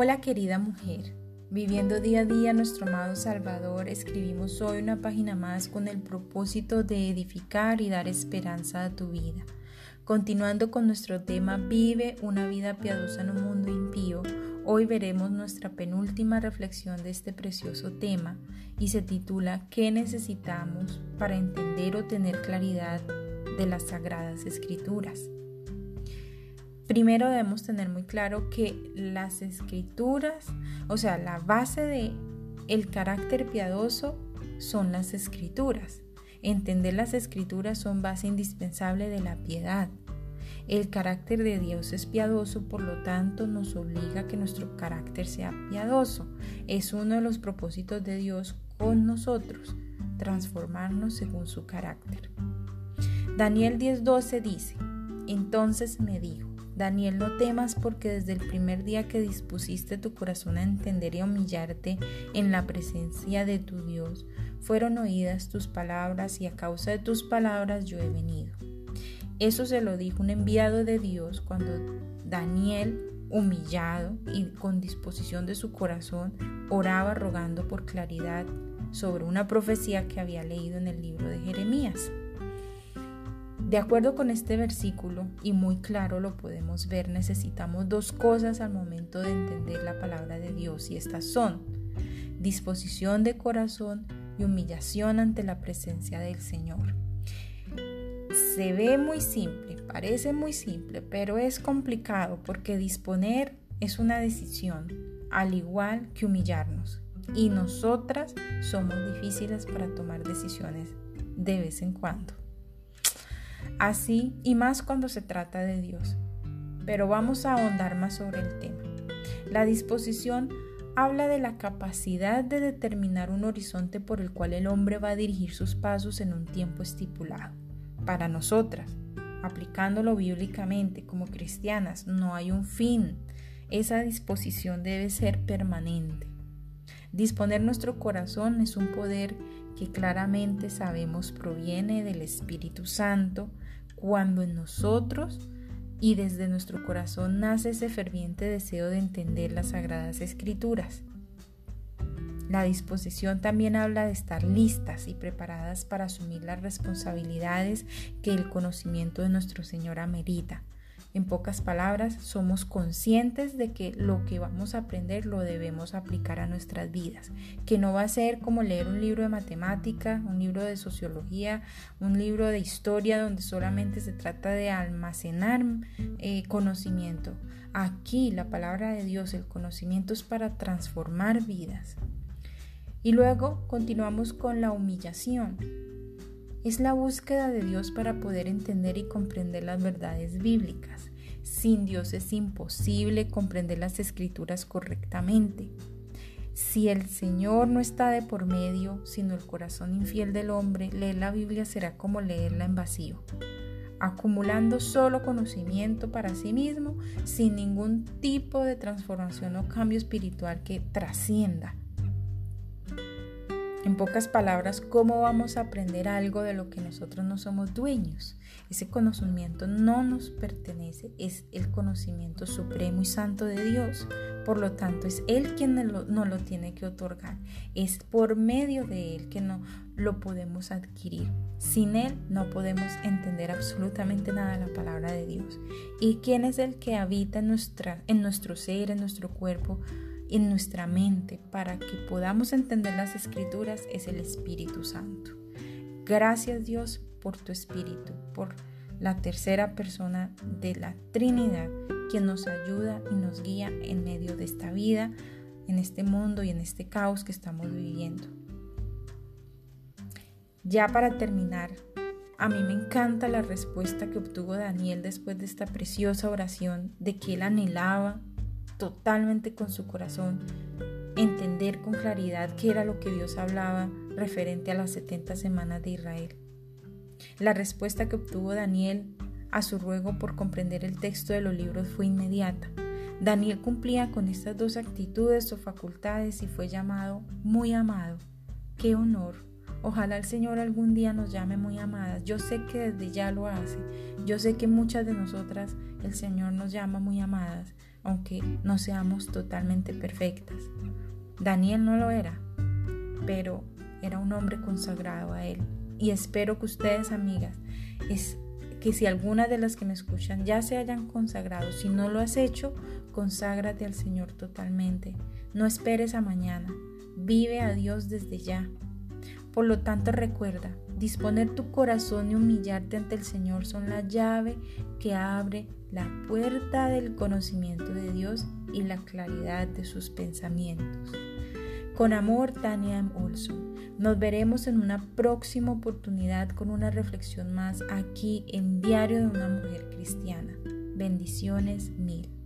Hola querida mujer, viviendo día a día nuestro amado Salvador, escribimos hoy una página más con el propósito de edificar y dar esperanza a tu vida. Continuando con nuestro tema Vive una vida piadosa en un mundo impío, hoy veremos nuestra penúltima reflexión de este precioso tema y se titula ¿Qué necesitamos para entender o tener claridad de las sagradas escrituras? Primero debemos tener muy claro que las escrituras, o sea, la base de el carácter piadoso son las escrituras. Entender las escrituras son base indispensable de la piedad. El carácter de Dios es piadoso, por lo tanto nos obliga a que nuestro carácter sea piadoso. Es uno de los propósitos de Dios con nosotros, transformarnos según su carácter. Daniel 10:12 dice, entonces me dijo, Daniel, no temas porque desde el primer día que dispusiste tu corazón a entender y humillarte en la presencia de tu Dios, fueron oídas tus palabras y a causa de tus palabras yo he venido. Eso se lo dijo un enviado de Dios cuando Daniel, humillado y con disposición de su corazón, oraba rogando por claridad sobre una profecía que había leído en el libro de Jeremías. De acuerdo con este versículo, y muy claro lo podemos ver, necesitamos dos cosas al momento de entender la palabra de Dios y estas son disposición de corazón y humillación ante la presencia del Señor. Se ve muy simple, parece muy simple, pero es complicado porque disponer es una decisión, al igual que humillarnos. Y nosotras somos difíciles para tomar decisiones de vez en cuando así y más cuando se trata de Dios. Pero vamos a ahondar más sobre el tema. La disposición habla de la capacidad de determinar un horizonte por el cual el hombre va a dirigir sus pasos en un tiempo estipulado. Para nosotras, aplicándolo bíblicamente como cristianas, no hay un fin. Esa disposición debe ser permanente. Disponer nuestro corazón es un poder que claramente sabemos proviene del Espíritu Santo cuando en nosotros y desde nuestro corazón nace ese ferviente deseo de entender las sagradas escrituras. La disposición también habla de estar listas y preparadas para asumir las responsabilidades que el conocimiento de nuestro Señor amerita en pocas palabras, somos conscientes de que lo que vamos a aprender lo debemos aplicar a nuestras vidas, que no va a ser como leer un libro de matemática, un libro de sociología, un libro de historia donde solamente se trata de almacenar eh, conocimiento. Aquí la palabra de Dios, el conocimiento es para transformar vidas. Y luego continuamos con la humillación es la búsqueda de Dios para poder entender y comprender las verdades bíblicas. Sin Dios es imposible comprender las escrituras correctamente. Si el Señor no está de por medio, sino el corazón infiel del hombre, leer la Biblia será como leerla en vacío, acumulando solo conocimiento para sí mismo, sin ningún tipo de transformación o cambio espiritual que trascienda en pocas palabras, ¿cómo vamos a aprender algo de lo que nosotros no somos dueños? Ese conocimiento no nos pertenece, es el conocimiento supremo y santo de Dios. Por lo tanto, es Él quien nos lo, tiene que otorgar. Es por medio de Él que no lo podemos adquirir. Sin Él no podemos entender absolutamente nada de la palabra de Dios. ¿Y quién es el que habita en, nuestra, en nuestro ser, en nuestro cuerpo? En nuestra mente para que podamos entender las escrituras es el Espíritu Santo. Gracias Dios por tu Espíritu, por la tercera persona de la Trinidad, quien nos ayuda y nos guía en medio de esta vida, en este mundo y en este caos que estamos viviendo. Ya para terminar, a mí me encanta la respuesta que obtuvo Daniel después de esta preciosa oración de que él anhelaba totalmente con su corazón, entender con claridad qué era lo que Dios hablaba referente a las 70 semanas de Israel. La respuesta que obtuvo Daniel a su ruego por comprender el texto de los libros fue inmediata. Daniel cumplía con estas dos actitudes o facultades y fue llamado muy amado. ¡Qué honor! Ojalá el Señor algún día nos llame muy amadas. Yo sé que desde ya lo hace. Yo sé que muchas de nosotras el Señor nos llama muy amadas aunque no seamos totalmente perfectas. Daniel no lo era, pero era un hombre consagrado a él. Y espero que ustedes, amigas, es que si alguna de las que me escuchan ya se hayan consagrado, si no lo has hecho, conságrate al Señor totalmente. No esperes a mañana. Vive a Dios desde ya. Por lo tanto, recuerda, disponer tu corazón y humillarte ante el Señor son la llave que abre la puerta del conocimiento de Dios y la claridad de sus pensamientos. Con amor, Tania M. Olson. Nos veremos en una próxima oportunidad con una reflexión más aquí en Diario de una Mujer Cristiana. Bendiciones mil.